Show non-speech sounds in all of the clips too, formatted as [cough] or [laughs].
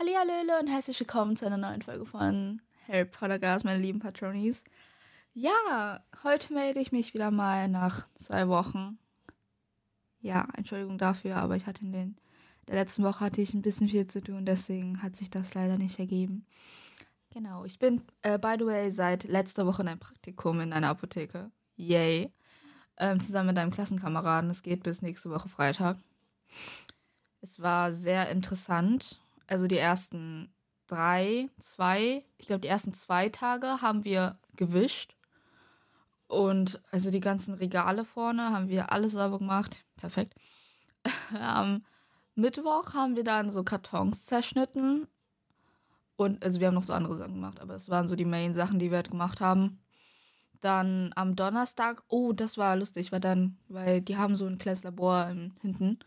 Hallihallöle und herzlich willkommen zu einer neuen Folge von Harry Potter Gas, meine lieben Patronies. Ja, heute melde ich mich wieder mal nach zwei Wochen. Ja, Entschuldigung dafür, aber ich hatte in den, der letzten Woche hatte ich ein bisschen viel zu tun, deswegen hat sich das leider nicht ergeben. Genau, ich bin, äh, by the way, seit letzter Woche in einem Praktikum in einer Apotheke. Yay. Ähm, zusammen mit einem Klassenkameraden. Es geht bis nächste Woche Freitag. Es war sehr interessant. Also die ersten drei, zwei, ich glaube die ersten zwei Tage haben wir gewischt. Und also die ganzen Regale vorne haben wir alles sauber gemacht. Perfekt. [laughs] Am Mittwoch haben wir dann so Kartons zerschnitten. Und also wir haben noch so andere Sachen gemacht, aber das waren so die Main-Sachen, die wir halt gemacht haben. Dann am Donnerstag, oh, das war lustig, weil dann, weil die haben so ein kleines Labor hinten.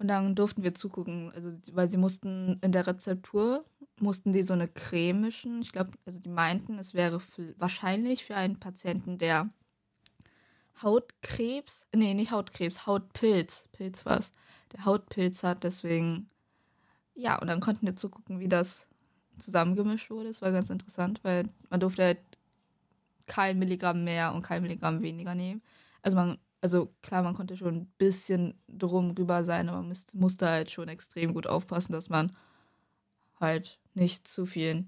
Und dann durften wir zugucken, also weil sie mussten in der Rezeptur mussten die so eine Creme mischen. Ich glaube, also die meinten, es wäre für, wahrscheinlich für einen Patienten, der Hautkrebs, nee, nicht Hautkrebs, Hautpilz, Pilz was, der Hautpilz hat, deswegen, ja, und dann konnten wir zugucken, wie das zusammengemischt wurde. Das war ganz interessant, weil man durfte halt kein Milligramm mehr und kein Milligramm weniger nehmen. Also man also klar, man konnte schon ein bisschen drum rüber sein, aber man musste halt schon extrem gut aufpassen, dass man halt nicht zu viel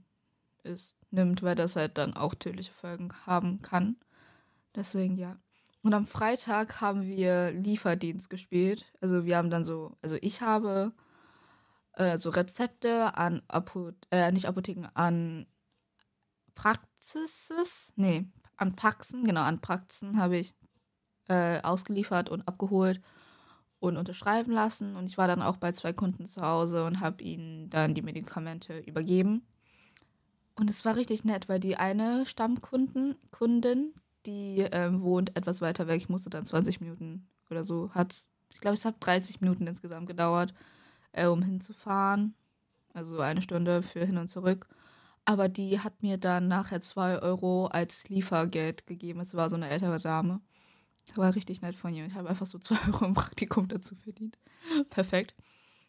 ist, nimmt, weil das halt dann auch tödliche Folgen haben kann. Deswegen ja. Und am Freitag haben wir Lieferdienst gespielt. Also wir haben dann so, also ich habe äh, so Rezepte an Apo äh, nicht Apotheken, an Praxis, nee, an Praxen, genau, an Praxen habe ich äh, ausgeliefert und abgeholt und unterschreiben lassen. Und ich war dann auch bei zwei Kunden zu Hause und habe ihnen dann die Medikamente übergeben. Und es war richtig nett, weil die eine Stammkundin, Kundin, die ähm, wohnt etwas weiter weg, ich musste dann 20 Minuten oder so, hat ich glaube, es hat 30 Minuten insgesamt gedauert, äh, um hinzufahren. Also eine Stunde für hin und zurück. Aber die hat mir dann nachher zwei Euro als Liefergeld gegeben. Es war so eine ältere Dame. War richtig nett von ihr. Ich habe einfach so zwei [laughs] Euro im Praktikum dazu verdient. Perfekt.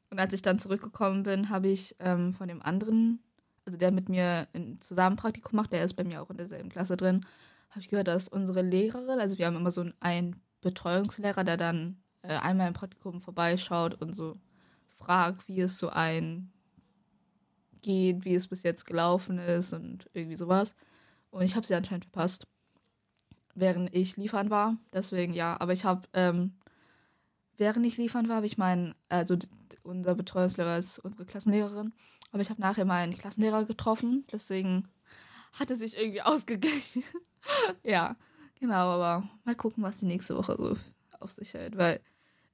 Und als ich dann zurückgekommen bin, habe ich ähm, von dem anderen, also der mit mir in, zusammen Praktikum macht, der ist bei mir auch in derselben Klasse drin, habe ich gehört, dass unsere Lehrerin, also wir haben immer so einen Betreuungslehrer, der dann äh, einmal im Praktikum vorbeischaut und so fragt, wie es so ein geht, wie es bis jetzt gelaufen ist und irgendwie sowas. Und ich habe sie anscheinend verpasst während ich liefern war. Deswegen ja, aber ich habe, ähm, während ich liefern war, habe ich meinen, also unser Betreuungslehrer ist unsere Klassenlehrerin, aber ich habe nachher meinen Klassenlehrer getroffen. Deswegen hat es sich irgendwie [laughs] ausgeglichen. ja, genau, aber mal gucken, was die nächste Woche so auf sich hält, weil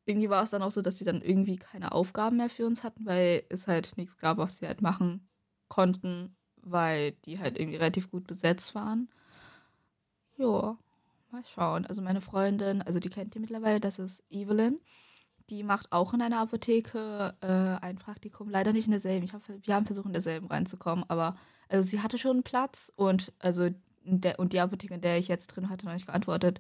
irgendwie war es dann auch so, dass sie dann irgendwie keine Aufgaben mehr für uns hatten, weil es halt nichts gab, was sie halt machen konnten, weil die halt irgendwie relativ gut besetzt waren. Ja, Mal schauen. Also meine Freundin, also die kennt ihr mittlerweile, das ist Evelyn. Die macht auch in einer Apotheke äh, ein Praktikum. Leider nicht in derselben. Ich hab, wir haben versucht, in derselben reinzukommen, aber also sie hatte schon einen Platz und also der, und die Apotheke, in der ich jetzt drin hatte, noch nicht geantwortet.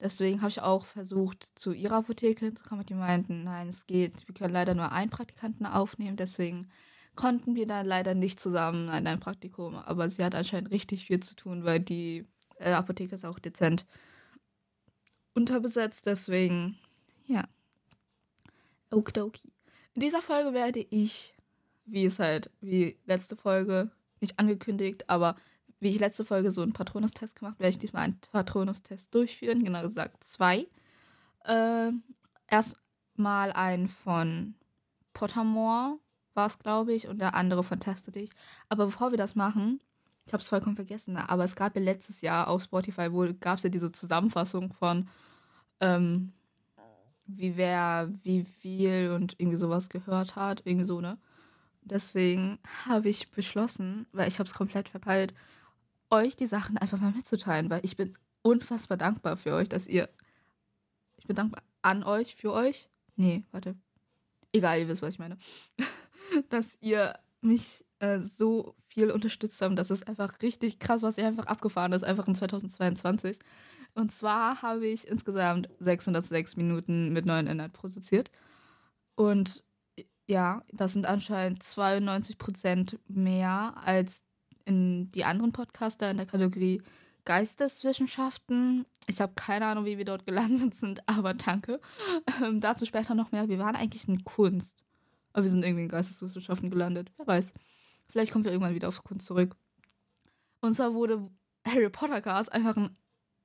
Deswegen habe ich auch versucht, zu ihrer Apotheke hinzukommen. Die meinten, nein, es geht. Wir können leider nur einen Praktikanten aufnehmen. Deswegen konnten wir dann leider nicht zusammen in ein Praktikum. Aber sie hat anscheinend richtig viel zu tun, weil die äh, Apotheke ist auch dezent unterbesetzt, deswegen, ja. Okidoki. In dieser Folge werde ich, wie es halt, wie letzte Folge, nicht angekündigt, aber wie ich letzte Folge so einen Patronus-Test gemacht, werde ich diesmal einen Patronus-Test durchführen, genau gesagt zwei. Äh, Erstmal einen von Pottermore war es, glaube ich, und der andere von Teste dich. Aber bevor wir das machen, ich habe es vollkommen vergessen, aber es gab ja letztes Jahr auf Spotify, wo gab es ja diese Zusammenfassung von, ähm, wie wer wie viel und irgendwie sowas gehört hat, irgendwie so, ne? Deswegen habe ich beschlossen, weil ich habe es komplett verpeilt, euch die Sachen einfach mal mitzuteilen, weil ich bin unfassbar dankbar für euch, dass ihr. Ich bin dankbar an euch, für euch. Nee, warte. Egal, ihr wisst, was ich meine. [laughs] dass ihr mich äh, so viel unterstützt haben. Das ist einfach richtig krass, was ihr einfach abgefahren ist, einfach in 2022. Und zwar habe ich insgesamt 606 Minuten mit neuen Inhalt produziert. Und ja, das sind anscheinend 92% mehr als in die anderen Podcaster in der Kategorie Geisteswissenschaften. Ich habe keine Ahnung, wie wir dort gelandet sind, [laughs] aber danke. Ähm, dazu später noch mehr. Wir waren eigentlich in Kunst. Aber wir sind irgendwie in Geisteswissenschaften gelandet. Wer weiß. Vielleicht kommen wir irgendwann wieder auf Kunst zurück. Und zwar wurde Harry Potter Cast einfach ein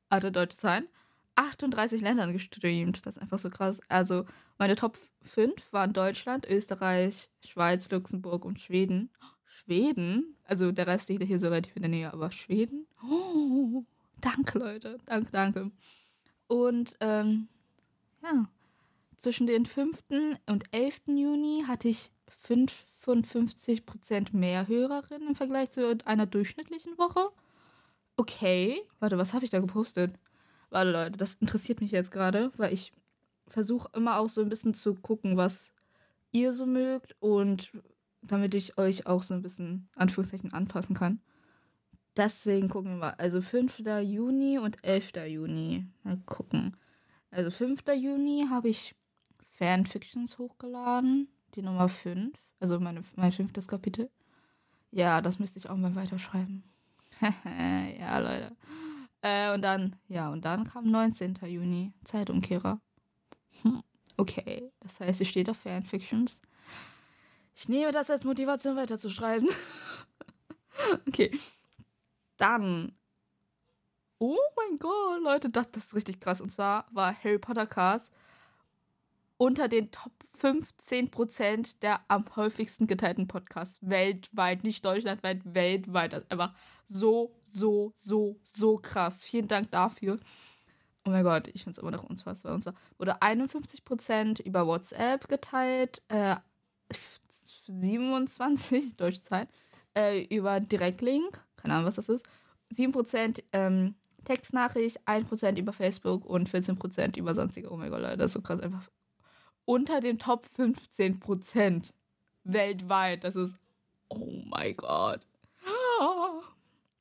alter Deutsch sein. 38 Ländern gestreamt. Das ist einfach so krass. Also meine Top 5 waren Deutschland, Österreich, Schweiz, Luxemburg und Schweden. Schweden? Also der Rest liegt hier so relativ in der Nähe, aber Schweden? Oh, danke, Leute. Danke, danke. Und ähm, ja, zwischen den 5. und 11. Juni hatte ich 55% mehr Hörerinnen im Vergleich zu einer durchschnittlichen Woche. Okay, warte, was habe ich da gepostet? Warte, Leute, das interessiert mich jetzt gerade, weil ich versuche immer auch so ein bisschen zu gucken, was ihr so mögt und damit ich euch auch so ein bisschen Anführungszeichen anpassen kann. Deswegen gucken wir mal. Also 5. Juni und 11. Juni. Mal gucken. Also 5. Juni habe ich Fanfictions hochgeladen. Die Nummer 5. Also meine, mein fünftes Kapitel. Ja, das müsste ich auch mal weiterschreiben. [laughs] ja, Leute. Äh, und dann, ja, und dann kam 19. Juni, Zeitumkehrer. Hm, okay, das heißt, es steht auf Fanfictions. Ich nehme das als Motivation weiterzuschreiben. [laughs] okay. Dann. Oh mein Gott, Leute, das, das ist richtig krass. Und zwar war Harry Potter Cast unter den Top 15% der am häufigsten geteilten Podcasts weltweit, nicht deutschlandweit, weltweit. Das ist einfach so, so, so, so krass. Vielen Dank dafür. Oh mein Gott, ich finde es immer noch unfassbar. Und zwar wurde 51% über WhatsApp geteilt, äh, 27, [laughs] deutsche äh, über Direktlink, keine Ahnung, was das ist, 7% ähm, Textnachricht, 1% über Facebook und 14% über sonstige. Oh mein Gott, Leute, das ist so krass. Einfach unter den Top 15% weltweit. Das ist, oh mein Gott.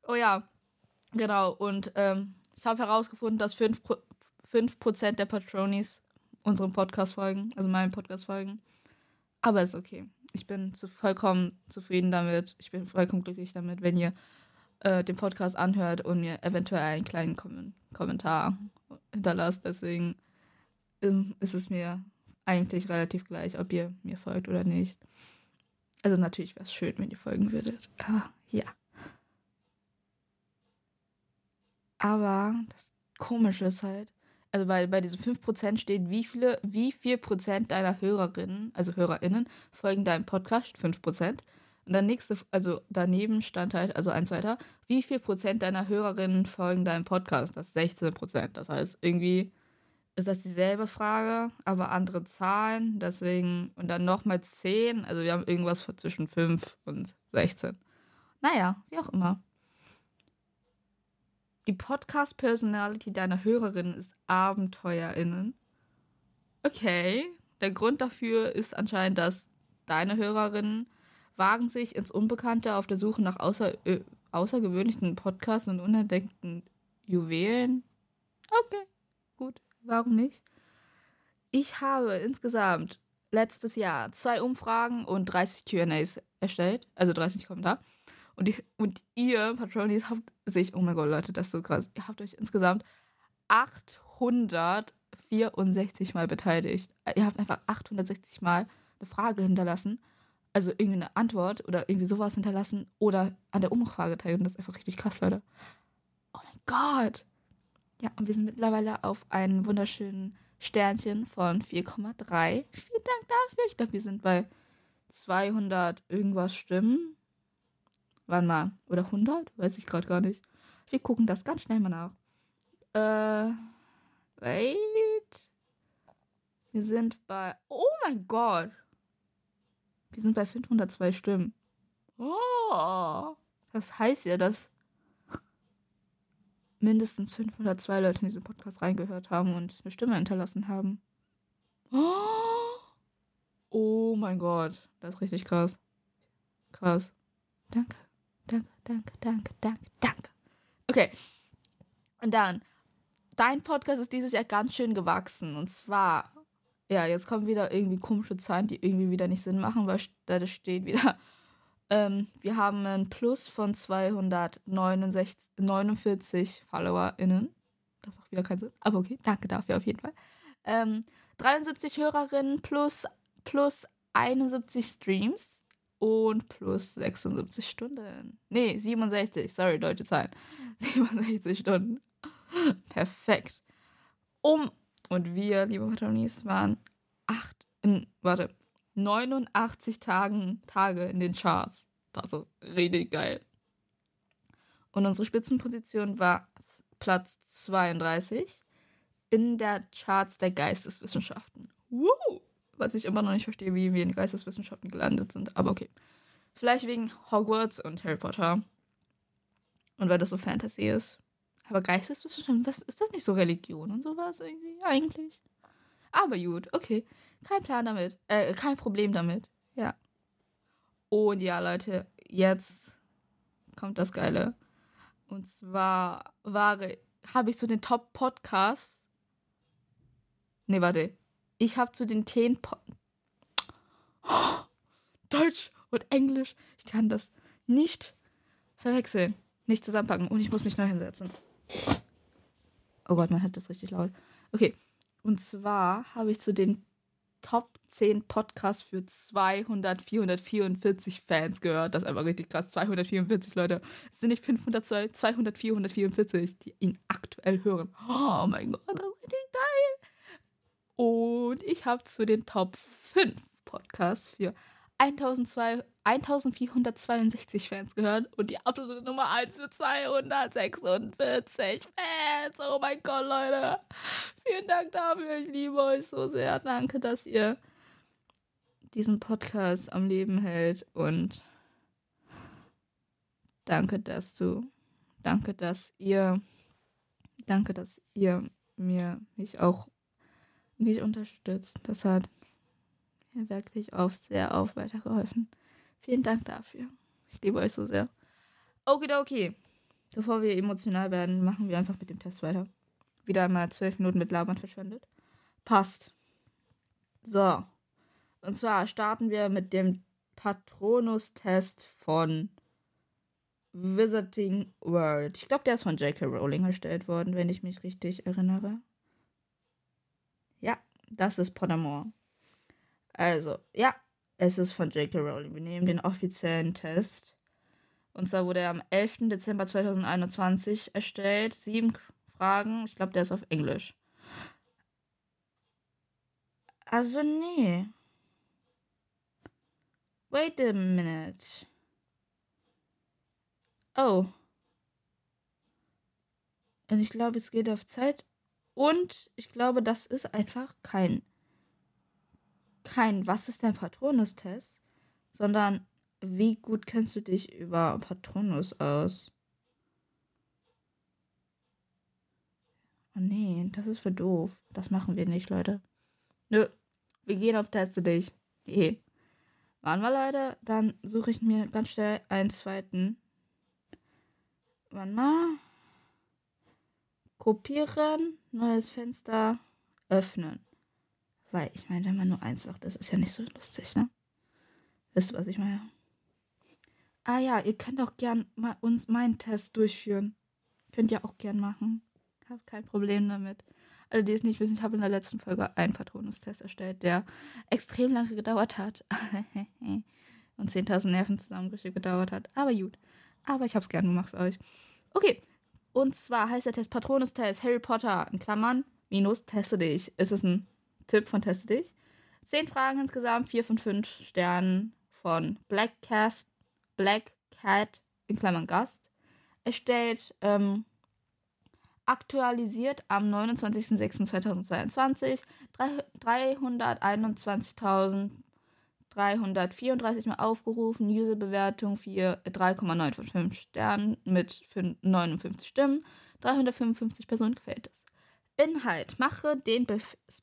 Oh ja, genau. Und ähm, ich habe herausgefunden, dass 5%, 5 der Patronis unserem Podcast folgen, also meinem Podcast folgen. Aber ist okay. Ich bin zu, vollkommen zufrieden damit. Ich bin vollkommen glücklich damit, wenn ihr äh, den Podcast anhört und mir eventuell einen kleinen Kom Kommentar hinterlasst. Deswegen ähm, ist es mir eigentlich relativ gleich, ob ihr mir folgt oder nicht. Also natürlich wäre es schön, wenn ihr folgen würdet. Aber ja. Aber das Komische ist halt, also bei, bei diesen 5% steht, wie viele, wie viel Prozent deiner Hörerinnen, also HörerInnen, folgen deinem Podcast? 5%. Und dann nächste, also daneben stand halt, also ein zweiter, wie viel Prozent deiner Hörerinnen folgen deinem Podcast? Das ist 16 Prozent. Das heißt, irgendwie ist das dieselbe Frage, aber andere Zahlen. Deswegen, und dann nochmal 10. Also wir haben irgendwas zwischen 5 und 16. Naja, wie auch immer. Die Podcast-Personality deiner Hörerin ist AbenteuerInnen. Okay. Der Grund dafür ist anscheinend, dass deine Hörerinnen wagen sich ins Unbekannte auf der Suche nach außer, äh, außergewöhnlichen Podcasts und unentdeckten Juwelen. Okay, gut, warum nicht? Ich habe insgesamt letztes Jahr zwei Umfragen und 30 QAs erstellt, also 30 Kommentare. Und, und ihr, Patronis, habt sich, oh mein Gott, Leute, das ist so krass, ihr habt euch insgesamt 864 Mal beteiligt. Ihr habt einfach 860 Mal eine Frage hinterlassen, also irgendwie eine Antwort oder irgendwie sowas hinterlassen oder an der Umfrage teilgenommen. Das ist einfach richtig krass, Leute. Oh mein Gott. Ja, und wir sind mittlerweile auf einen wunderschönen Sternchen von 4,3. Vielen Dank dafür. Ich glaube, wir sind bei 200 irgendwas Stimmen. Wann mal? Oder 100? Weiß ich gerade gar nicht. Wir gucken das ganz schnell mal nach. Äh, wait. Wir sind bei. Oh mein Gott. Wir sind bei 502 Stimmen. Oh. Das heißt ja, dass mindestens 502 Leute in diesen Podcast reingehört haben und eine Stimme hinterlassen haben. Oh mein Gott. Das ist richtig krass. Krass. Danke. Danke, danke, danke, danke, danke. Okay. Und dann, dein Podcast ist dieses Jahr ganz schön gewachsen. Und zwar ja, jetzt kommen wieder irgendwie komische Zahlen, die irgendwie wieder nicht Sinn machen, weil da steht wieder, ähm, wir haben ein Plus von 249 FollowerInnen. Das macht wieder keinen Sinn. Aber okay, danke dafür auf jeden Fall. Ähm, 73 Hörerinnen plus, plus 71 Streams und plus 76 Stunden. Nee, 67. Sorry, deutsche Zahlen. [laughs] 67 Stunden. Perfekt. Um und wir, liebe Patronis, waren acht, in, warte, 89 Tagen, Tage in den Charts. Das ist richtig geil. Und unsere Spitzenposition war Platz 32 in der Charts der Geisteswissenschaften. Woo! Was ich immer noch nicht verstehe, wie wir in Geisteswissenschaften gelandet sind. Aber okay. Vielleicht wegen Hogwarts und Harry Potter. Und weil das so Fantasy ist. Aber Geisteswissenschaften, das, ist das nicht so Religion und sowas irgendwie? Eigentlich. Aber gut, okay. Kein Plan damit. Äh, kein Problem damit. Ja. Und ja, Leute, jetzt kommt das Geile. Und zwar war, habe ich zu den Top-Podcasts. Nee, warte. Ich habe zu den Themen. Deutsch und Englisch. Ich kann das nicht verwechseln. Nicht zusammenpacken. Und ich muss mich neu hinsetzen. Oh Gott, man hat das richtig laut. Okay. Und zwar habe ich zu den Top 10 Podcasts für 200, 444 Fans gehört. Das ist einfach richtig krass. 244 Leute. Es sind nicht 500, 200, 444, die ihn aktuell hören. Oh mein Gott, das ist richtig geil. Und ich habe zu den Top 5 Podcasts für 1462 Fans gehört und die absolute Nummer 1 für 246 Fans. Oh mein Gott, Leute. Vielen Dank dafür. Ich liebe euch so sehr. Danke, dass ihr diesen Podcast am Leben hält und danke, dass du, danke, dass ihr, danke, dass ihr mir mich auch mich unterstützt. Das hat mir wirklich auf sehr auf weitergeholfen. Vielen Dank dafür. Ich liebe euch so sehr. Okidoki. Bevor wir emotional werden, machen wir einfach mit dem Test weiter. Wieder einmal zwölf Minuten mit Labern verschwendet. Passt. So. Und zwar starten wir mit dem Patronus-Test von Visiting World. Ich glaube, der ist von J.K. Rowling erstellt worden, wenn ich mich richtig erinnere. Ja, das ist Pottermore. Also, ja, es ist von J.K. Rowling. Wir nehmen den offiziellen Test. Und zwar wurde er am 11. Dezember 2021 erstellt. Sieben Fragen. Ich glaube, der ist auf Englisch. Also, nee. Wait a minute. Oh. Und ich glaube, es geht auf Zeit. Und ich glaube, das ist einfach kein kein Was ist dein Patronus-Test, sondern wie gut kennst du dich über Patronus aus? Oh nee, das ist für doof. Das machen wir nicht, Leute. Nö, wir gehen auf Teste dich. Geh. Waren wir, Leute? Dann suche ich mir ganz schnell einen zweiten. Wann mal. Kopieren, neues Fenster, öffnen. Weil ich meine, wenn man nur eins macht, das ist ja nicht so lustig, ne? Wisst ihr, was ich meine? Ah ja, ihr könnt auch gern mal uns meinen Test durchführen. Könnt ihr auch gern machen. Hab kein Problem damit. Alle, die es nicht wissen, ich habe in der letzten Folge einen Patronus-Test erstellt, der extrem lange gedauert hat. [laughs] Und 10.000 Nerven zusammenbrüche gedauert hat. Aber gut. Aber ich habe es gern gemacht für euch. Okay. Und zwar heißt der Test Patronus-Test Harry Potter in Klammern minus teste dich. Ist es ein Tipp von Teste dich. Zehn Fragen insgesamt, vier von fünf Sternen von Black, Cast, Black Cat in Klammern Gast. Erstellt, ähm, aktualisiert am 29.06.2022. 321.334 Mal aufgerufen. Userbewertung 3,9 von 5 Sternen mit 59 Stimmen. 355 Personen gefällt es. Inhalt. Mache den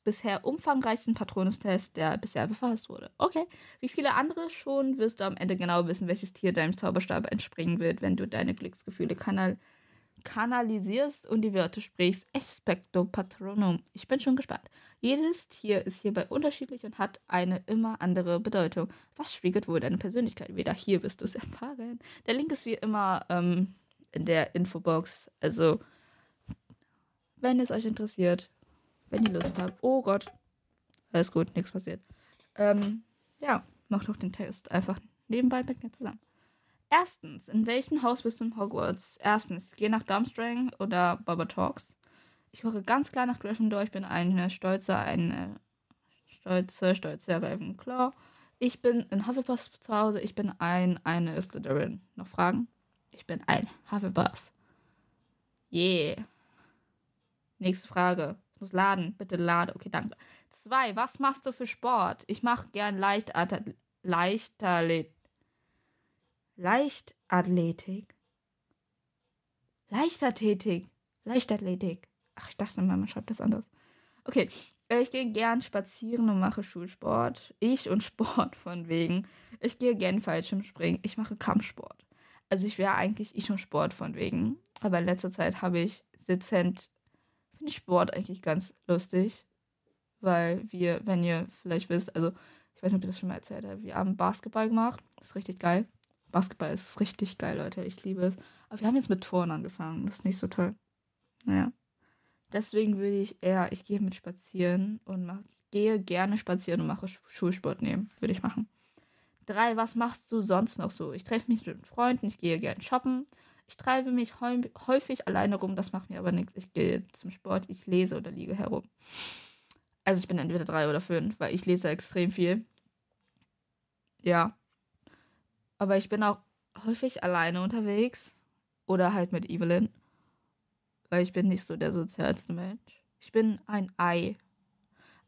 bisher umfangreichsten Patronustest, der bisher befasst wurde. Okay. Wie viele andere schon, wirst du am Ende genau wissen, welches Tier deinem Zauberstab entspringen wird, wenn du deine Glücksgefühle kanal kanalisierst und die Wörter sprichst. Expecto Patronum. Ich bin schon gespannt. Jedes Tier ist hierbei unterschiedlich und hat eine immer andere Bedeutung. Was spiegelt wohl deine Persönlichkeit wieder? Hier wirst du es erfahren. Der Link ist wie immer ähm, in der Infobox. Also, wenn es euch interessiert, wenn ihr Lust habt. Oh Gott. Alles gut, nichts passiert. Ähm, ja, macht doch den Test einfach nebenbei mit mir zusammen. Erstens, in welchem Haus bist du in Hogwarts? Erstens, geh nach Durmstrang oder Baba Talks. Ich höre ganz klar nach Gryffindor. Ich bin eine stolze, eine stolze, stolze Ravenclaw. Ich bin in Hufflepuff zu Hause. Ich bin ein, eine Slytherin. Noch Fragen? Ich bin ein Hufflepuff. Yeah. Nächste Frage. Ich muss laden. Bitte lade. Okay, danke. Zwei. Was machst du für Sport? Ich mache gern Leichtathletik. Leichtathletik. Leichtathletik. Leichtathletik. Leichtathletik. Ach, ich dachte mal, man schreibt das anders. Okay, äh, ich gehe gern spazieren und mache Schulsport. Ich und Sport von wegen. Ich gehe gern Fallschirmspringen. Ich mache Kampfsport. Also ich wäre eigentlich ich und Sport von wegen. Aber in letzter Zeit habe ich dezent, finde ich Sport eigentlich ganz lustig. Weil wir, wenn ihr vielleicht wisst, also ich weiß nicht, ob ich das schon mal erzählt habe, wir haben Basketball gemacht. Das ist richtig geil. Basketball ist richtig geil, Leute. Ich liebe es. Aber wir haben jetzt mit Toren angefangen. Das ist nicht so toll. Naja. Deswegen würde ich eher, ich gehe mit spazieren und mach, gehe gerne spazieren und mache Schulsport nehmen. Würde ich machen. Drei, was machst du sonst noch so? Ich treffe mich mit Freunden, ich gehe gerne shoppen. Ich treibe mich häufig alleine rum, das macht mir aber nichts. Ich gehe zum Sport, ich lese oder liege herum. Also ich bin entweder drei oder fünf, weil ich lese extrem viel. Ja, aber ich bin auch häufig alleine unterwegs. Oder halt mit Evelyn. Weil ich bin nicht so der sozialste Mensch. Ich bin ein Ei.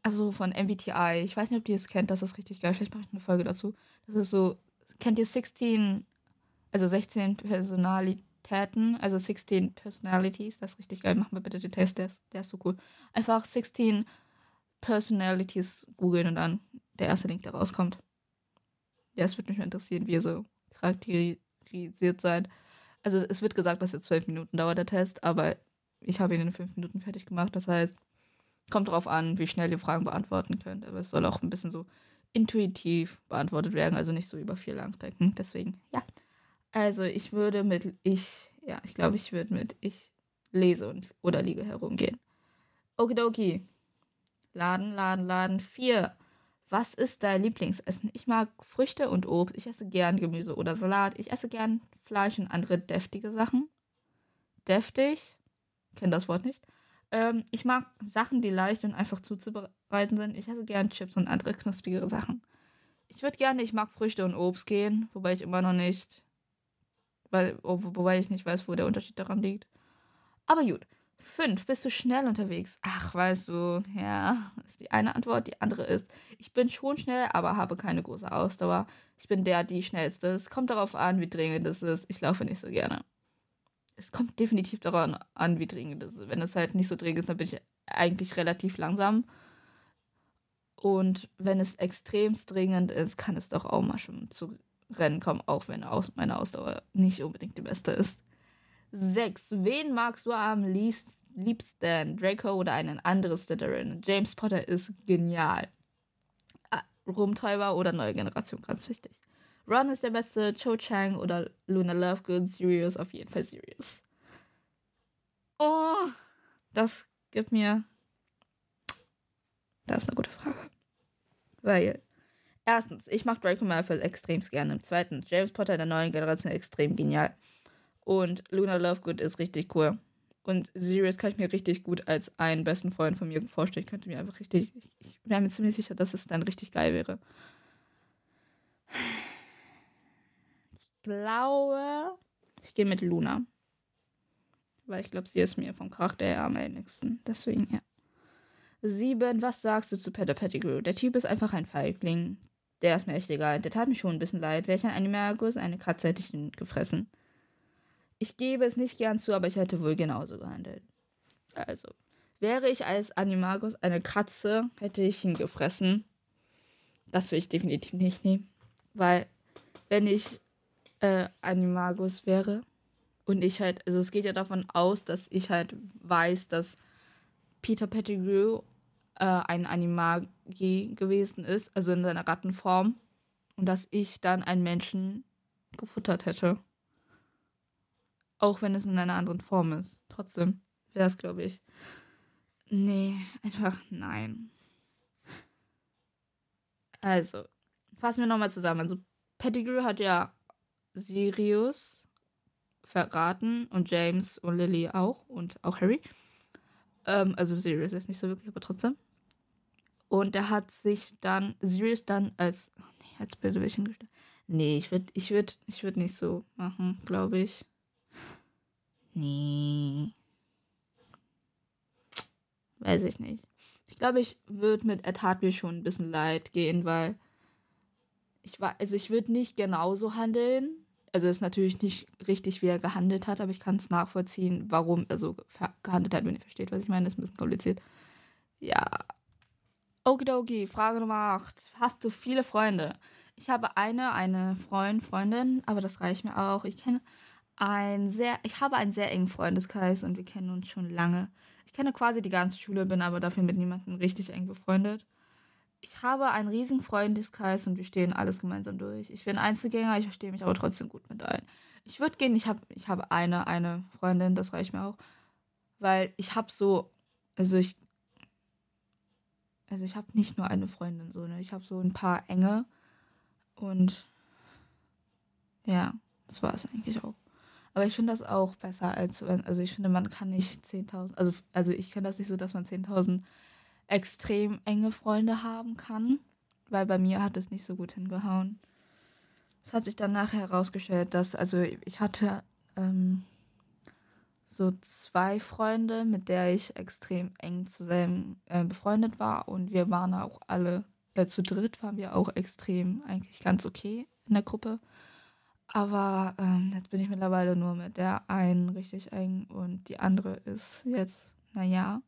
Also von MBTI. Ich weiß nicht, ob ihr es kennt. Das ist richtig geil. Vielleicht mache ich eine Folge dazu. Das ist so. Kennt ihr 16, also 16 Personalitäten, also 16 Personalities? Das ist richtig geil. Machen wir bitte den Test. Der ist, der ist so cool. Einfach 16 Personalities googeln und dann der erste Link, der rauskommt. Ja, es würde mich mal interessieren, wie ihr so charakterisiert seid. Also es wird gesagt, dass jetzt zwölf Minuten dauert der Test, aber ich habe ihn in fünf Minuten fertig gemacht. Das heißt, kommt darauf an, wie schnell ihr Fragen beantworten könnt. Aber es soll auch ein bisschen so intuitiv beantwortet werden, also nicht so über viel langdenken. Deswegen, ja. Also ich würde mit ich, ja, ich glaube, ich würde mit ich lese und oder liege herumgehen. Okidoki. Laden, laden, laden. Vier. Was ist dein Lieblingsessen? Ich mag Früchte und Obst. Ich esse gern Gemüse oder Salat. Ich esse gern Fleisch und andere deftige Sachen. Deftig? Kenne das Wort nicht. Ähm, ich mag Sachen, die leicht und einfach zuzubereiten sind. Ich esse gern Chips und andere knusprigere Sachen. Ich würde gerne, ich mag Früchte und Obst gehen, wobei ich immer noch nicht, weil, wobei ich nicht weiß, wo der Unterschied daran liegt. Aber gut. Fünf, bist du schnell unterwegs? Ach, weißt du, ja, ist die eine Antwort. Die andere ist, ich bin schon schnell, aber habe keine große Ausdauer. Ich bin der, die schnellste. Es kommt darauf an, wie dringend es ist. Ich laufe nicht so gerne. Es kommt definitiv daran an, wie dringend es ist. Wenn es halt nicht so dringend ist, dann bin ich eigentlich relativ langsam. Und wenn es extremst dringend ist, kann es doch auch mal schon zu Rennen kommen, auch wenn meine Ausdauer nicht unbedingt die beste ist. 6. Wen magst du am liebsten? Draco oder einen anderen Slytherin? James Potter ist genial. Ah, Rumtreiber oder neue Generation, ganz wichtig. Ron ist der beste, Cho Chang oder Luna Lovegood, Sirius, auf jeden Fall Sirius. Oh, das gibt mir. Das ist eine gute Frage. Weil, erstens, ich mag Draco Malfoy extrem gerne. Zweitens, James Potter der neuen Generation extrem genial. Und Luna Lovegood ist richtig cool. Und Sirius kann ich mir richtig gut als einen besten Freund von mir vorstellen. Ich könnte mir einfach richtig. Ich, ich wäre mir ziemlich sicher, dass es dann richtig geil wäre. Ich glaube, ich gehe mit Luna. Weil ich glaube, sie ist mir vom Charakter her am ähnlichsten. Deswegen, ja. Sieben, was sagst du zu Peter Pettigrew? Der Typ ist einfach ein Feigling. Der ist mir echt egal. Der tat mir schon ein bisschen leid. Welcher Animagus? Eine Katze hätte ich ihn gefressen. Ich gebe es nicht gern zu, aber ich hätte wohl genauso gehandelt. Also, wäre ich als Animagus eine Katze, hätte ich ihn gefressen. Das will ich definitiv nicht nehmen. Weil, wenn ich äh, Animagus wäre, Und ich halt, also es geht ja davon aus, dass ich halt weiß, dass Peter Pettigrew äh, ein Animagi gewesen ist, also in seiner Rattenform. Und dass ich dann einen Menschen gefuttert hätte. Auch wenn es in einer anderen Form ist. Trotzdem wäre es, glaube ich. Nee, einfach nein. Also, fassen wir nochmal zusammen. Also, Pettigrew hat ja Sirius verraten und James und Lily auch und auch Harry. Ähm, also Sirius ist nicht so wirklich, aber trotzdem. Und er hat sich dann, Sirius dann als, oh nee, als Bildewäschchen gestellt. Nee, ich würde ich würd, ich würd nicht so machen, glaube ich. Nee. Weiß ich nicht. Ich glaube, ich würde mit Ed Hartwell schon ein bisschen leid gehen, weil ich war, also ich würde nicht genauso handeln. Also ist natürlich nicht richtig, wie er gehandelt hat, aber ich kann es nachvollziehen, warum er so gehandelt hat, wenn ihr versteht, was ich meine. Das ist ein bisschen kompliziert. Ja. Okidoki, Frage Nummer 8. Hast du viele Freunde? Ich habe eine, eine Freund, Freundin, aber das reicht mir auch. Ich kenne ein sehr, ich habe einen sehr engen Freundeskreis und wir kennen uns schon lange. Ich kenne quasi die ganze Schule, bin aber dafür mit niemandem richtig eng befreundet. Ich habe einen riesigen Freundeskreis und wir stehen alles gemeinsam durch. Ich bin Einzelgänger, ich verstehe mich aber trotzdem gut mit allen. Ich würde gehen, ich habe ich hab eine, eine Freundin, das reicht mir auch. Weil ich habe so, also ich, also ich habe nicht nur eine Freundin, so, ne? Ich habe so ein paar enge und ja, das war es eigentlich auch. Aber ich finde das auch besser als, also ich finde, man kann nicht 10.000, also, also ich kenne das nicht so, dass man 10.000 extrem enge Freunde haben kann, weil bei mir hat es nicht so gut hingehauen. Es hat sich dann nachher herausgestellt, dass, also ich hatte ähm, so zwei Freunde, mit der ich extrem eng zusammen äh, befreundet war und wir waren auch alle äh, zu dritt waren wir auch extrem eigentlich ganz okay in der Gruppe. Aber ähm, jetzt bin ich mittlerweile nur mit der einen richtig eng und die andere ist jetzt, naja,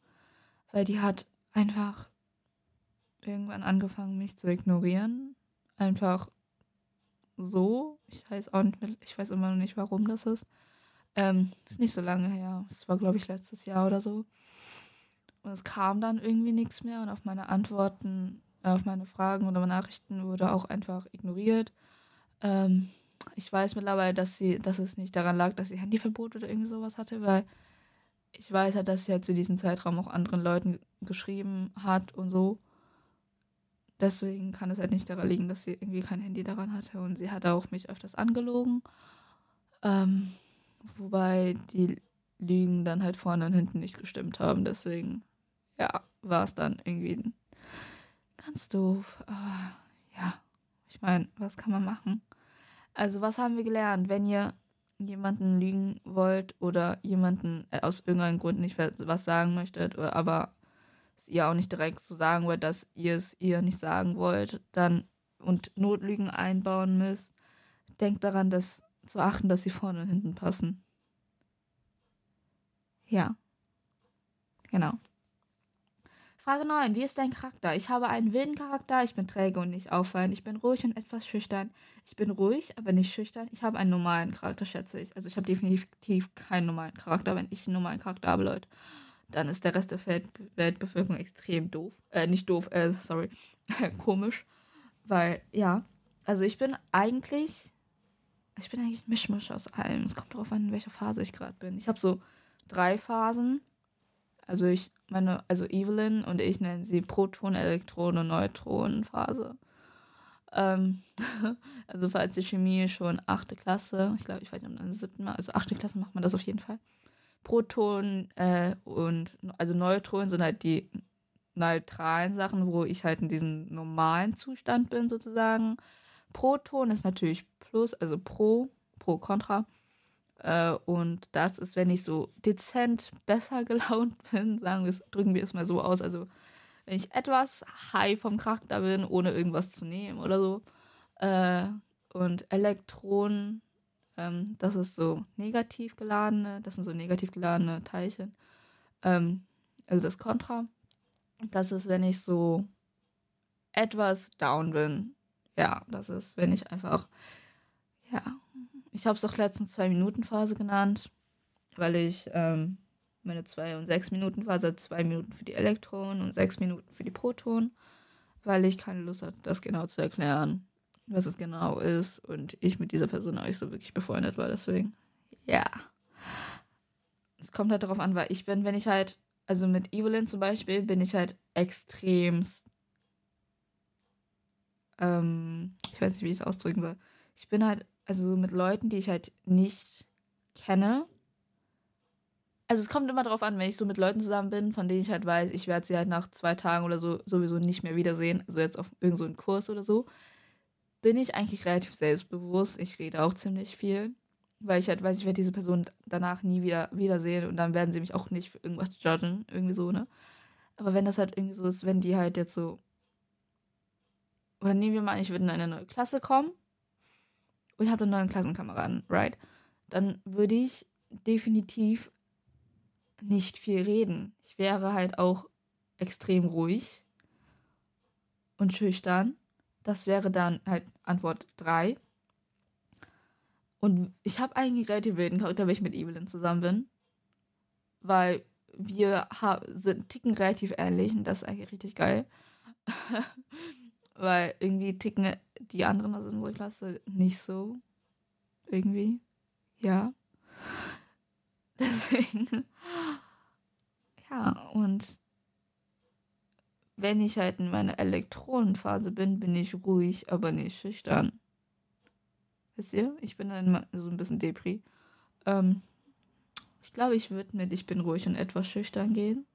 weil die hat einfach irgendwann angefangen, mich zu ignorieren. Einfach so. Ich weiß auch nicht, ich weiß immer noch nicht, warum das ist. Ähm, ist nicht so lange her. Es war, glaube ich, letztes Jahr oder so. Und es kam dann irgendwie nichts mehr und auf meine Antworten auf meine Fragen oder Nachrichten wurde auch einfach ignoriert. Ähm, ich weiß mittlerweile, dass sie, dass es nicht daran lag, dass sie Handyverbot oder irgendwie sowas hatte, weil ich weiß halt, dass sie halt zu diesem Zeitraum auch anderen Leuten geschrieben hat und so. Deswegen kann es halt nicht daran liegen, dass sie irgendwie kein Handy daran hatte. Und sie hat auch mich öfters angelogen. Ähm, wobei die Lügen dann halt vorne und hinten nicht gestimmt haben. Deswegen, ja, war es dann irgendwie Ganz doof. Aber ja, ich meine, was kann man machen? Also, was haben wir gelernt? Wenn ihr jemanden lügen wollt oder jemanden äh, aus irgendeinem Grund nicht was sagen möchtet, aber ihr auch nicht direkt so sagen wollt, dass ihr es ihr nicht sagen wollt, dann und Notlügen einbauen müsst, denkt daran, dass zu achten, dass sie vorne und hinten passen. Ja. Genau. Frage 9. Wie ist dein Charakter? Ich habe einen wilden Charakter. Ich bin träge und nicht auffallend. Ich bin ruhig und etwas schüchtern. Ich bin ruhig, aber nicht schüchtern. Ich habe einen normalen Charakter, schätze ich. Also ich habe definitiv keinen normalen Charakter. Wenn ich einen normalen Charakter habe, Leute, dann ist der Rest der Weltbevölkerung extrem doof. Äh, nicht doof, äh, sorry. [laughs] Komisch. Weil, ja. Also ich bin eigentlich. Ich bin eigentlich ein Mischmasch aus allem. Es kommt darauf an, in welcher Phase ich gerade bin. Ich habe so drei Phasen. Also ich meine, also Evelyn und ich nennen sie Proton, Elektron und Neutronenphase. Ähm, [laughs] also falls die Chemie schon achte Klasse, ich glaube, ich weiß nicht, am siebten Mal, also achte Klasse macht man das auf jeden Fall. Proton äh, und also Neutronen sind halt die neutralen Sachen, wo ich halt in diesem normalen Zustand bin sozusagen. Proton ist natürlich Plus, also Pro, Pro, Contra. Äh, und das ist, wenn ich so dezent besser [laughs] gelaunt bin, sagen wir es, drücken wir es mal so aus. Also wenn ich etwas high vom Charakter bin, ohne irgendwas zu nehmen oder so. Äh, und Elektronen, ähm, das ist so negativ geladene, das sind so negativ geladene Teilchen. Ähm, also das Kontra. Das ist, wenn ich so etwas down bin. Ja, das ist, wenn ich einfach, ja, ich habe es auch letztens Zwei-Minuten-Phase genannt, weil ich ähm, meine Zwei- und Sechs-Minuten-Phase, zwei Minuten für die Elektronen und sechs Minuten für die Protonen, weil ich keine Lust hatte, das genau zu erklären, was es genau ist und ich mit dieser Person auch nicht so wirklich befreundet war, deswegen, ja. Es kommt halt darauf an, weil ich bin, wenn ich halt, also mit Evelyn zum Beispiel, bin ich halt extrem, ähm, ich weiß nicht, wie ich es ausdrücken soll. Ich bin halt, also mit Leuten, die ich halt nicht kenne, also es kommt immer darauf an, wenn ich so mit Leuten zusammen bin, von denen ich halt weiß, ich werde sie halt nach zwei Tagen oder so sowieso nicht mehr wiedersehen, also jetzt auf irgendeinen so Kurs oder so, bin ich eigentlich relativ selbstbewusst. Ich rede auch ziemlich viel, weil ich halt weiß, ich werde diese Person danach nie wieder wiedersehen und dann werden sie mich auch nicht für irgendwas judgen, irgendwie so, ne? Aber wenn das halt irgendwie so ist, wenn die halt jetzt so oder nehmen wir mal an, ich würde in eine neue Klasse kommen und ich habe einen neuen Klassenkameraden, right? Dann würde ich definitiv nicht viel reden. Ich wäre halt auch extrem ruhig und schüchtern. Das wäre dann halt Antwort 3. Und ich habe eigentlich relativ wilden Charakter, wenn ich mit Evelyn zusammen bin. Weil wir sind, ticken relativ ähnlich und das ist eigentlich richtig geil. [laughs] weil irgendwie ticken die anderen aus unserer Klasse nicht so. Irgendwie. Ja. [laughs] Deswegen. Ja, und wenn ich halt in meiner Elektronenphase bin, bin ich ruhig, aber nicht schüchtern. Wisst ihr? Ich bin dann so ein bisschen Depri. Ähm, ich glaube, ich würde mit Ich bin ruhig und etwas schüchtern gehen.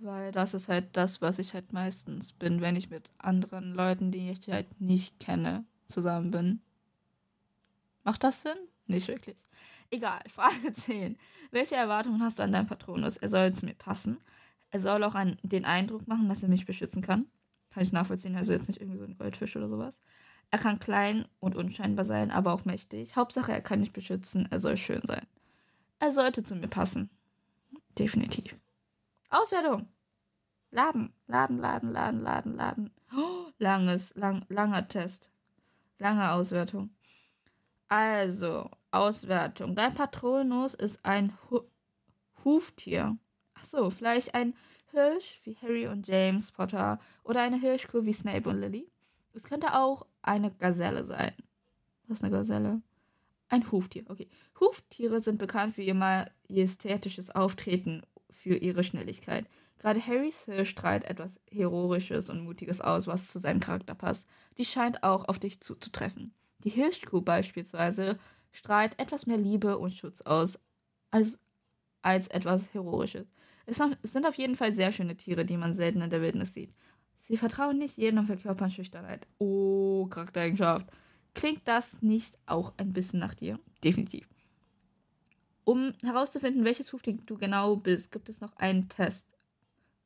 Weil das ist halt das, was ich halt meistens bin, wenn ich mit anderen Leuten, die ich halt nicht kenne, zusammen bin. Macht das Sinn? Nicht wirklich. Egal, [laughs] Frage 10. Welche Erwartungen hast du an deinen Patronus? Er soll zu mir passen. Er soll auch an den Eindruck machen, dass er mich beschützen kann. Kann ich nachvollziehen, also jetzt nicht irgendwie so ein Goldfisch oder sowas. Er kann klein und unscheinbar sein, aber auch mächtig. Hauptsache, er kann mich beschützen, er soll schön sein. Er sollte zu mir passen. Definitiv. Auswertung. Laden, laden, laden, laden, laden, laden. Oh, langes, lang, langer Test. Lange Auswertung. Also, Auswertung. Dein Patronus ist ein Hu Huftier. Ach so, vielleicht ein Hirsch wie Harry und James Potter oder eine Hirschkuh wie Snape und Lily. Es könnte auch eine Gazelle sein. Was ist eine Gazelle? Ein Huftier, okay. Huftiere sind bekannt für ihr majestätisches Auftreten, für ihre Schnelligkeit. Gerade Harrys Hirsch strahlt etwas Heroisches und Mutiges aus, was zu seinem Charakter passt. Die scheint auch auf dich zuzutreffen. Die Hirschkuh beispielsweise strahlt etwas mehr Liebe und Schutz aus als, als etwas Heroisches. Es sind auf jeden Fall sehr schöne Tiere, die man selten in der Wildnis sieht. Sie vertrauen nicht jedem und verkörpern Schüchternheit. Oh, Charaktereigenschaft. Klingt das nicht auch ein bisschen nach dir? Definitiv. Um herauszufinden, welches Huftier du genau bist, gibt es noch einen Test.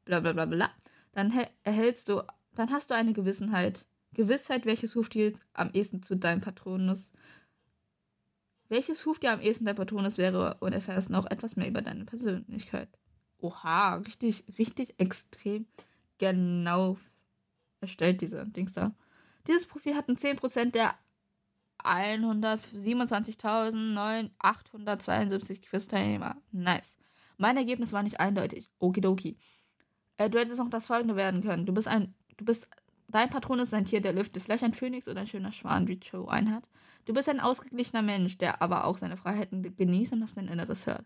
Bla bla bla bla. Dann erhältst du, dann hast du eine Gewissenheit. Gewissheit, welches Huftier am ehesten zu deinem Patronus welches Huftier am ehesten dein Patronus wäre und erfährst noch etwas mehr über deine Persönlichkeit. Oha, richtig, richtig extrem genau erstellt, diese Dings da. Dieses Profil hat 10% der 127.872 Quiz-Teilnehmer. Nice. Mein Ergebnis war nicht eindeutig. Okidoki. Äh, du hättest noch das folgende werden können. Du bist ein, du bist Dein Patron ist ein Tier der Lüfte, vielleicht ein Phönix oder ein schöner Schwan, wie Joe einhat. Du bist ein ausgeglichener Mensch, der aber auch seine Freiheiten genießt und auf sein Inneres hört.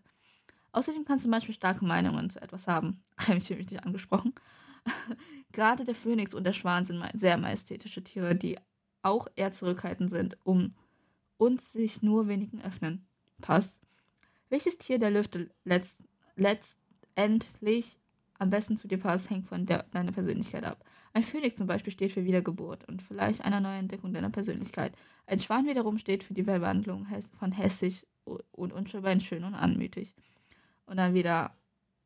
Außerdem kannst du Beispiel starke Meinungen zu etwas haben. [laughs] Habe ich mich nicht angesprochen. [laughs] Gerade der Phönix und der Schwan sind sehr majestätische Tiere, die auch eher zurückhaltend sind, um uns sich nur wenigen öffnen. Passt. Welches Tier der Lüfte letzt, letztendlich am besten zu dir passt, hängt von der, deiner Persönlichkeit ab. Ein Phönix zum Beispiel steht für Wiedergeburt und vielleicht einer neuen Entdeckung deiner Persönlichkeit. Ein Schwan wiederum steht für die Verwandlung von hässlich und unschuldig schön und anmütig. Und dann wieder,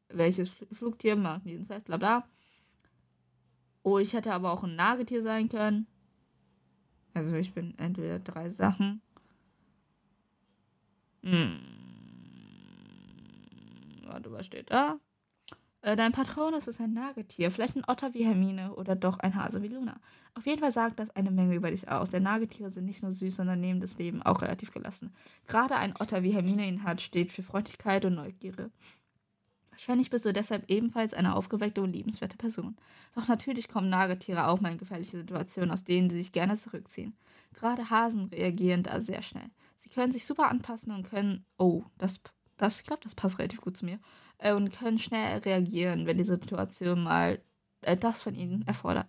welches Flugtier mag diesen Fest, bla bla. Oh, ich hätte aber auch ein Nagetier sein können. Also ich bin entweder drei Sachen. Hm. Warte, was steht da? Äh, dein Patronus ist ein Nagetier, vielleicht ein Otter wie Hermine oder doch ein Hase wie Luna. Auf jeden Fall sagt das eine Menge über dich aus. Denn Nagetiere sind nicht nur süß, sondern nehmen das Leben auch relativ gelassen. Gerade ein Otter wie Hermine ihn hat, steht für Freundlichkeit und Neugierde. Wahrscheinlich bist du deshalb ebenfalls eine aufgeweckte und liebenswerte Person. Doch natürlich kommen Nagetiere auch mal in gefährliche Situationen, aus denen sie sich gerne zurückziehen. Gerade Hasen reagieren da sehr schnell. Sie können sich super anpassen und können, oh, das, das ich glaube, das passt relativ gut zu mir, äh, und können schnell reagieren, wenn die Situation mal äh, das von ihnen erfordert.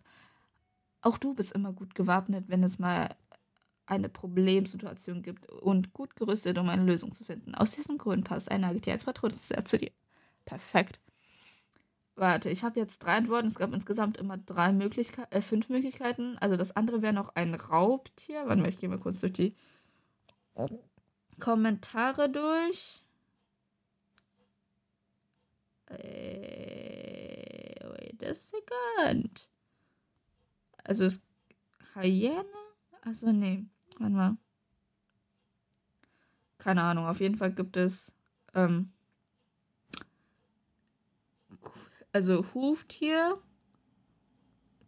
Auch du bist immer gut gewappnet, wenn es mal eine Problemsituation gibt und gut gerüstet, um eine Lösung zu finden. Aus diesem Grund passt ein Nagetier als Patron sehr zu dir. Perfekt. Warte, ich habe jetzt drei Antworten. Es gab insgesamt immer drei Möglichkeiten, äh, fünf Möglichkeiten. Also das andere wäre noch ein Raubtier. Warte mal, ich gehe mal kurz durch die Kommentare durch. Äh, wait a second. Also es Hyäne? Also nee, warte mal. Keine Ahnung, auf jeden Fall gibt es ähm, also Huftier,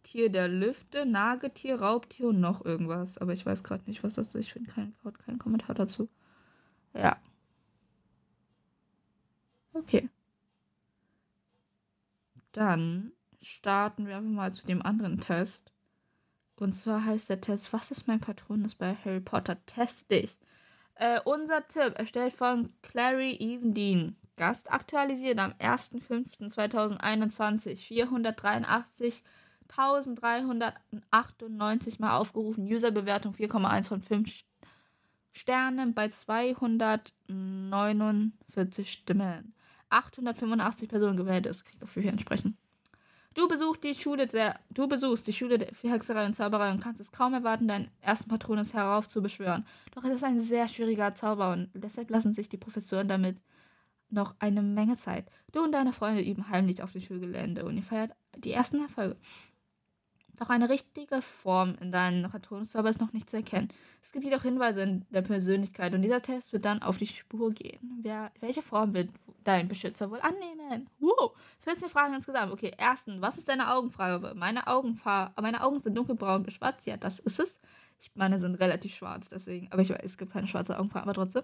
Tier der Lüfte, Nagetier, Raubtier und noch irgendwas. Aber ich weiß gerade nicht, was das ist. Ich finde keinen kein Kommentar dazu. Ja. Okay. Dann starten wir einfach mal zu dem anderen Test. Und zwar heißt der Test, was ist mein Patronus bei Harry Potter? Test dich. Äh, unser Tipp, erstellt von Clary Evendean. Gast aktualisiert am 1.5.2021 423.398 Mal aufgerufen. Userbewertung 4,1 von 5 Sternen bei 249 Stimmen. 885 Personen gewählt ist. Kriegt dafür hier entsprechen. Du besuchst die Schule der, du besuchst die Schule für Hexerei und Zauberei und kannst es kaum erwarten, deinen ersten Patronus heraufzubeschwören. Doch es ist ein sehr schwieriger Zauber und deshalb lassen sich die Professoren damit noch eine Menge Zeit. Du und deine Freunde üben heimlich auf dem Schulgelände und ihr feiert die ersten Erfolge. Doch eine richtige Form in deinem Patronus-Zauber ist noch nicht zu erkennen. Es gibt jedoch Hinweise in der Persönlichkeit und dieser Test wird dann auf die Spur gehen. Wer, welche Form wird dein Beschützer wohl annehmen? Wow! 14 Fragen insgesamt. Okay, erstens, was ist deine Augenfarbe? Meine, Augenfarbe, meine Augen sind dunkelbraun bis schwarz. Ja, das ist es. Meine, sind relativ schwarz, deswegen. Aber ich weiß, es gibt keine schwarze Augenfarbe, aber trotzdem.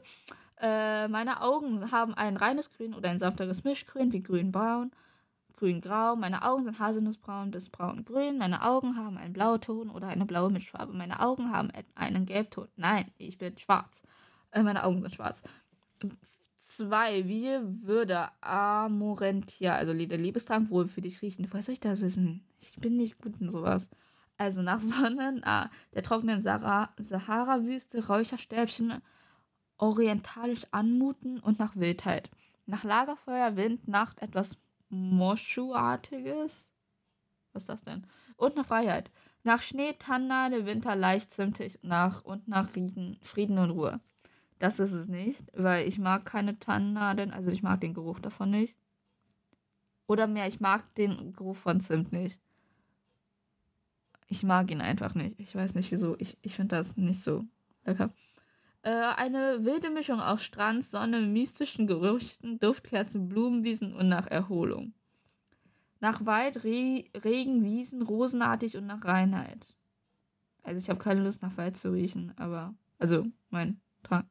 Äh, meine Augen haben ein reines Grün oder ein saftiges Mischgrün wie grün-braun, grün-grau. Meine Augen sind haselnussbraun bis braun-grün. Meine Augen haben einen Blauton oder eine blaue Mischfarbe. Meine Augen haben einen Gelbton. Nein, ich bin schwarz. Äh, meine Augen sind schwarz. Zwei, wie würde Amorentia, also der Liebestrank, wohl für dich riechen? Woher soll ich das wissen? Ich bin nicht gut in sowas. Also nach Sonnen, ah, der trockenen Sahara-Wüste, Räucherstäbchen, orientalisch anmuten und nach Wildheit. Nach Lagerfeuer, Wind, Nacht etwas Moschuartiges. Was ist das denn? Und nach Freiheit. Nach Schnee, Tannade, Winter leicht zimtig nach und nach Frieden, Frieden und Ruhe. Das ist es nicht, weil ich mag keine Tannnadeln, also ich mag den Geruch davon nicht. Oder mehr, ich mag den Geruch von Zimt nicht. Ich mag ihn einfach nicht. Ich weiß nicht wieso. Ich, ich finde das nicht so lecker. Äh, eine wilde Mischung aus Strand, Sonne, mystischen Gerüchten, Duftkerzen, Blumenwiesen und nach Erholung. Nach Wald, Re Regen, Wiesen, rosenartig und nach Reinheit. Also ich habe keine Lust nach Wald zu riechen, aber also mein Trank.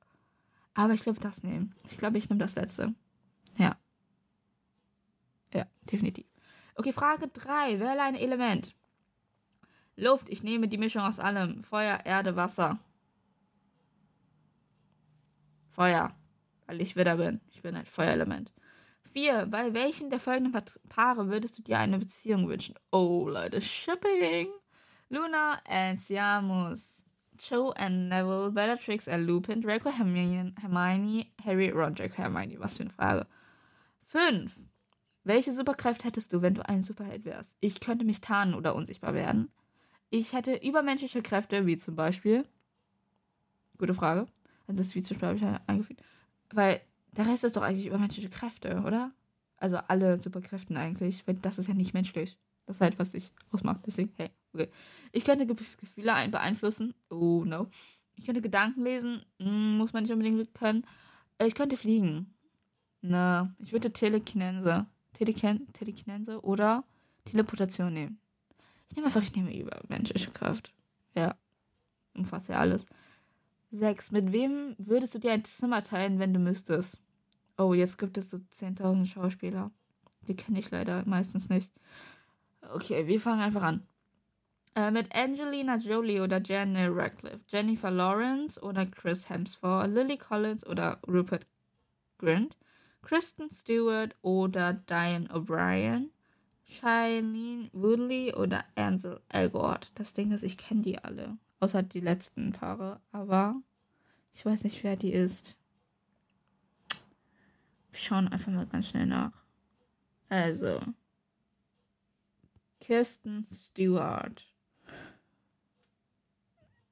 Aber ich glaube das nehmen. Ich glaube, ich nehme das letzte. Ja. Ja, definitiv. Okay, Frage 3. Wähle ein Element. Luft. Ich nehme die Mischung aus allem. Feuer, Erde, Wasser. Feuer, weil ich Widder bin. Ich bin ein Feuerelement. Vier, bei welchen der folgenden Paare würdest du dir eine Beziehung wünschen? Oh, Leute, Shipping. Luna and Siamus. Joe and Neville, Bellatrix and Lupin, Draco, Hermione, Hermione, Harry, Ron, Draco, Hermione. Was für eine Frage. Fünf. Welche Superkräfte hättest du, wenn du ein Superheld wärst? Ich könnte mich tarnen oder unsichtbar werden. Ich hätte übermenschliche Kräfte, wie zum Beispiel. Gute Frage. Also das wie zum Beispiel habe ich eingefügt. Weil der Rest ist doch eigentlich übermenschliche Kräfte, oder? Also alle Superkräfte eigentlich, weil das ist ja nicht menschlich. Das ist halt, was sich ausmacht. Deswegen, hey, okay. Ich könnte Ge Gefühle beeinflussen. Oh, no. Ich könnte Gedanken lesen. Hm, muss man nicht unbedingt können. Äh, ich könnte fliegen. Na, ich würde Telekinese. Telekin Telekinese oder Teleportation nehmen. Ich nehme einfach, ich nehme übermenschliche Kraft. Ja. Umfasst ja alles. Sechs. Mit wem würdest du dir ein Zimmer teilen, wenn du müsstest? Oh, jetzt gibt es so 10.000 Schauspieler. Die kenne ich leider meistens nicht. Okay, wir fangen einfach an. Äh, mit Angelina Jolie oder Jenny Radcliffe, Jennifer Lawrence oder Chris Hemsworth, Lily Collins oder Rupert Grint, Kristen Stewart oder Diane O'Brien, Shailene Woodley oder Ansel Elgort. Das Ding ist, ich kenne die alle. Außer die letzten Paare. Aber ich weiß nicht, wer die ist. Wir schauen einfach mal ganz schnell nach. Also. Kirsten Stewart.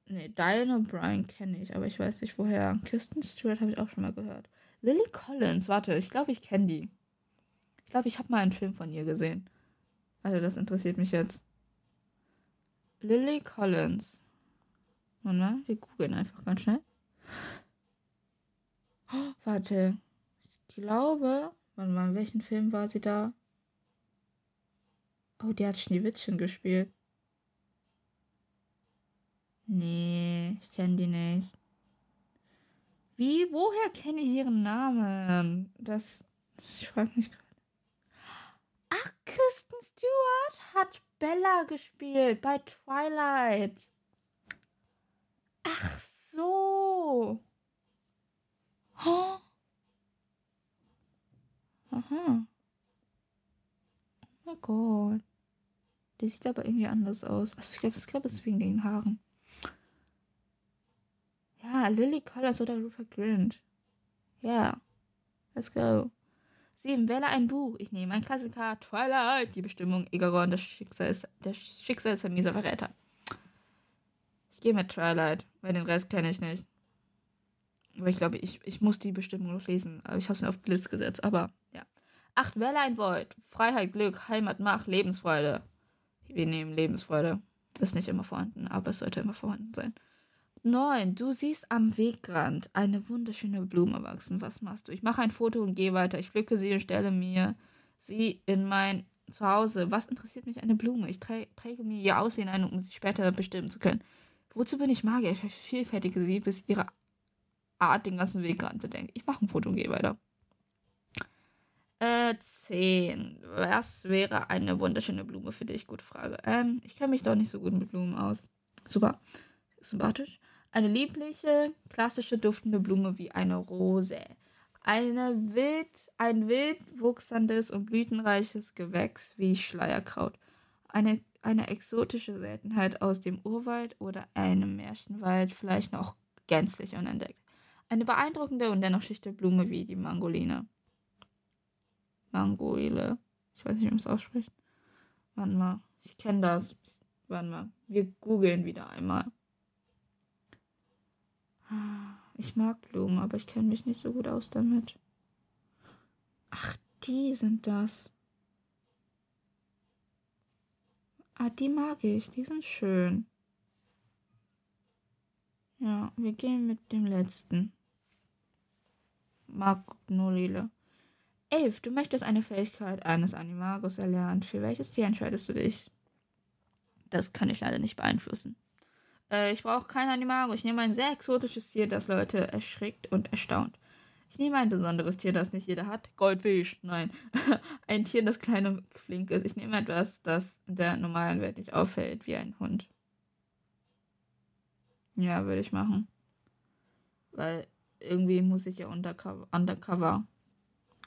Nee, Diana O'Brien kenne ich, aber ich weiß nicht woher. Kirsten Stewart habe ich auch schon mal gehört. Lily Collins, warte, ich glaube, ich kenne die. Ich glaube, ich habe mal einen Film von ihr gesehen. Also, das interessiert mich jetzt. Lily Collins. Warte wir googeln einfach ganz schnell. Oh, warte. Ich glaube. Warte mal, in welchem Film war sie da? Oh, die hat Schneewittchen gespielt. Nee, ich kenne die nicht. Wie? Woher kenne ich ihren Namen? Das. Ich frage mich gerade. Kristen Stewart hat Bella gespielt bei Twilight. Ach so. Oh. [gasps] Aha. Oh mein Gott. Die sieht aber irgendwie anders aus. Also ich glaube, ich glaube, es ist wegen den Haaren. Ja, Lily Collins oder Rupert Grint. Ja. Let's go. Sieben. Wähle ein Buch. Ich nehme ein Klassiker. Twilight. Die Bestimmung. Egaron. Das Schicksal ist, der Schicksalsvermieser Verräter. Ich gehe mit Twilight, weil den Rest kenne ich nicht. Aber ich glaube, ich, ich muss die Bestimmung noch lesen. Aber ich habe es mir auf Liste gesetzt. Aber ja. Acht. Wähle ein Void. Freiheit, Glück, Heimat, Macht, Lebensfreude. Wir nehmen Lebensfreude. Das ist nicht immer vorhanden, aber es sollte immer vorhanden sein. 9. Du siehst am Wegrand eine wunderschöne Blume wachsen. Was machst du? Ich mache ein Foto und gehe weiter. Ich pflücke sie und stelle mir sie in mein Zuhause. Was interessiert mich eine Blume? Ich präge mir ihr Aussehen ein, um sie später bestimmen zu können. Wozu bin ich Magier? Ich vervielfältige sie, bis ihre Art den ganzen Wegrand bedenkt. Ich mache ein Foto und gehe weiter. Äh, 10. Was wäre eine wunderschöne Blume für dich? Gute Frage. Ähm, ich kenne mich doch nicht so gut mit Blumen aus. Super. Sympathisch. Eine liebliche, klassische duftende Blume wie eine Rose. Eine wild, ein wild wuchsendes und blütenreiches Gewächs wie Schleierkraut. Eine, eine exotische Seltenheit aus dem Urwald oder einem Märchenwald, vielleicht noch gänzlich unentdeckt. Eine beeindruckende und dennoch schlichte Blume wie die Mangoline. Mangoile. Ich weiß nicht, wie man es ausspricht. Warte mal. Ich kenne das. Warte mal. Wir googeln wieder einmal. Ich mag Blumen, aber ich kenne mich nicht so gut aus damit. Ach, die sind das. Ah, die mag ich. Die sind schön. Ja, wir gehen mit dem letzten. Magnolile. Elf. Du möchtest eine Fähigkeit eines Animagos erlernen. Für welches Tier entscheidest du dich? Das kann ich leider nicht beeinflussen. Äh, ich brauche kein Animago. Ich nehme ein sehr exotisches Tier, das Leute erschrickt und erstaunt. Ich nehme ein besonderes Tier, das nicht jeder hat. Goldfisch. Nein. [laughs] ein Tier, das klein und flink ist. Ich nehme etwas, das in der normalen Welt nicht auffällt, wie ein Hund. Ja, würde ich machen. Weil irgendwie muss ich ja undercover, undercover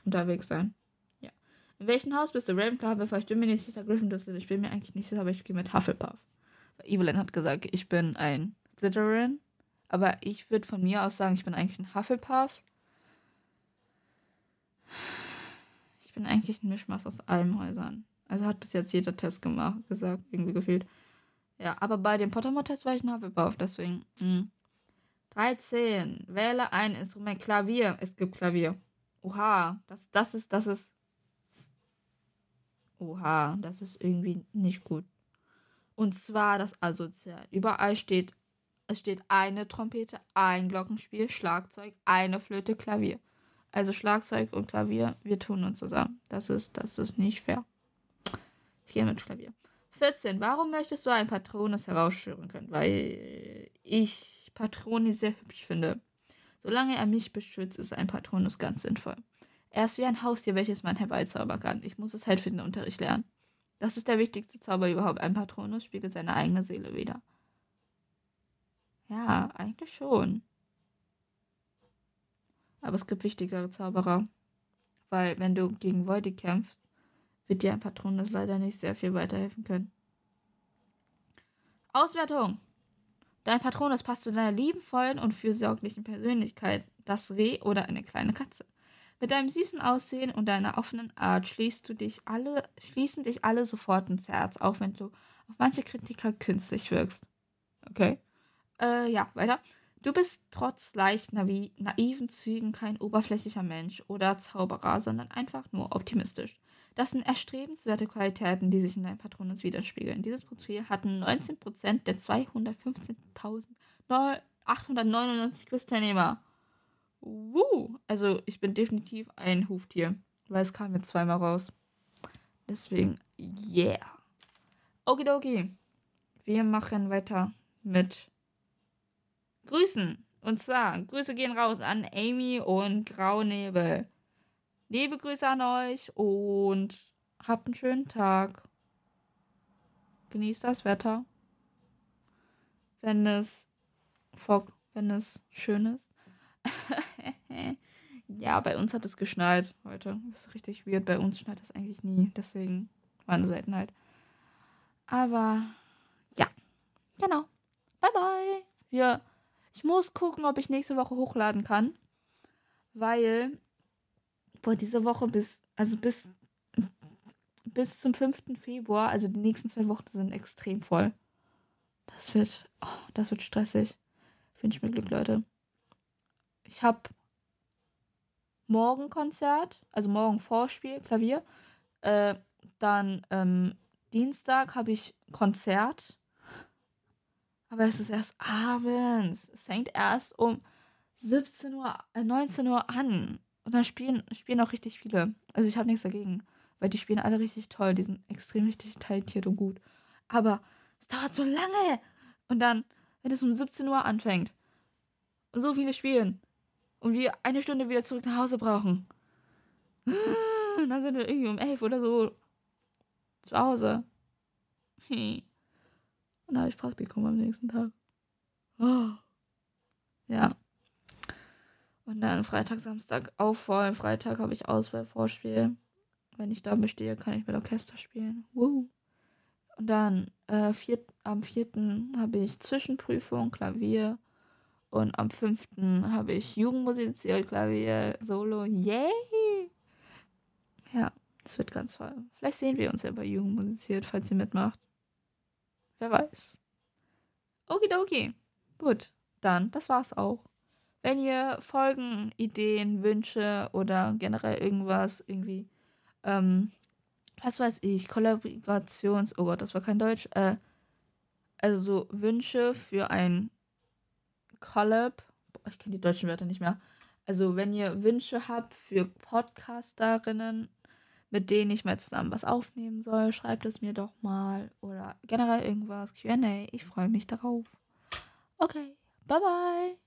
unterwegs sein. Ja. In welchem Haus bist du? Ravenclaw, Hufflepuff? Ich bin mir nicht sicher. Gryffindor, ich bin mir eigentlich nicht sicher, aber ich gehe mit Hufflepuff. Evelyn hat gesagt, ich bin ein Slytherin. Aber ich würde von mir aus sagen, ich bin eigentlich ein Hufflepuff. Ich bin eigentlich ein Mischmasch aus allen Häusern. Also hat bis jetzt jeder Test gemacht, gesagt, irgendwie gefühlt. Ja, aber bei dem Pottermore-Test war ich ein Hufflepuff, deswegen. Mh. Hm. 13. Wähle ein Instrument. Klavier. Es gibt Klavier. Oha, das, das ist, das ist. Oha, das ist irgendwie nicht gut. Und zwar das Asozial. Überall steht, es steht eine Trompete, ein Glockenspiel, Schlagzeug, eine Flöte, Klavier. Also Schlagzeug und Klavier, wir tun uns zusammen. Das ist, das ist nicht fair. Hier mit Klavier. 14. Warum möchtest du einen Patronus herausführen können? Weil ich Patroni sehr hübsch finde. Solange er mich beschützt, ist ein Patronus ganz sinnvoll. Er ist wie ein Haustier, welches man herbeizaubern kann. Ich muss es halt für den Unterricht lernen. Das ist der wichtigste Zauber überhaupt. Ein Patronus spiegelt seine eigene Seele wieder. Ja, eigentlich schon. Aber es gibt wichtigere Zauberer. Weil wenn du gegen Voide kämpfst, wird dir ein Patronus leider nicht sehr viel weiterhelfen können. Auswertung. Dein Patronus passt zu deiner liebenvollen und fürsorglichen Persönlichkeit, das Reh oder eine kleine Katze. Mit deinem süßen Aussehen und deiner offenen Art schließt du dich alle, schließen dich alle sofort ins Herz, auch wenn du auf manche Kritiker künstlich wirkst. Okay. Äh, ja, weiter. Du bist trotz leicht naiv naiven Zügen kein oberflächlicher Mensch oder Zauberer, sondern einfach nur optimistisch. Das sind erstrebenswerte Qualitäten, die sich in deinem Patronus widerspiegeln. Dieses Profil hatten 19% der 215.899 Quizteilnehmer. Woo! Also ich bin definitiv ein Huftier, weil es kam mir zweimal raus. Deswegen, yeah. Okidoki. Wir machen weiter mit Grüßen. Und zwar, Grüße gehen raus an Amy und Graunebel. Liebe Grüße an euch und habt einen schönen Tag. Genießt das Wetter. Wenn es wenn es schön ist. [laughs] ja, bei uns hat es geschneit heute. Das ist richtig weird. Bei uns schneit das eigentlich nie. Deswegen war eine Seltenheit. Aber ja, genau. Bye bye. Wir, ich muss gucken, ob ich nächste Woche hochladen kann. Weil boah, diese Woche bis, also bis, bis zum 5. Februar, also die nächsten zwei Wochen sind extrem voll. Das wird, oh, das wird stressig. Wünsche mir Glück, Leute. Ich habe morgen Konzert, also morgen Vorspiel, Klavier. Äh, dann ähm, Dienstag habe ich Konzert. Aber es ist erst abends. Es fängt erst um 17 Uhr, äh, 19 Uhr an. Und dann spielen, spielen auch richtig viele. Also ich habe nichts dagegen. Weil die spielen alle richtig toll. Die sind extrem richtig talentiert und gut. Aber es dauert so lange. Und dann, wenn es um 17 Uhr anfängt und so viele spielen und wir eine Stunde wieder zurück nach Hause brauchen, dann sind wir irgendwie um 11 oder so zu Hause. Und dann habe ich Praktikum am nächsten Tag. Ja. Und dann Freitag, Samstag auch voll. Freitag habe ich Auswahlvorspiel. Wenn ich da bestehe, kann ich mit Orchester spielen. Woo. Und dann äh, vier, am 4. habe ich Zwischenprüfung, Klavier. Und am 5. habe ich Jugendmusiziert, Klavier, Solo. Yay! Ja, das wird ganz voll. Vielleicht sehen wir uns ja bei Jugendmusiziert, falls ihr mitmacht. Wer weiß. Okidoki. Gut, dann, das war's auch. Wenn ihr Folgen, Ideen, Wünsche oder generell irgendwas irgendwie, ähm, was weiß ich, Kollaborations, oh Gott, das war kein Deutsch, äh, also so Wünsche für ein Collab, ich kenne die deutschen Wörter nicht mehr. Also wenn ihr Wünsche habt für Podcasterinnen, mit denen ich mal zusammen was aufnehmen soll, schreibt es mir doch mal oder generell irgendwas, Q&A, ich freue mich darauf. Okay, bye bye.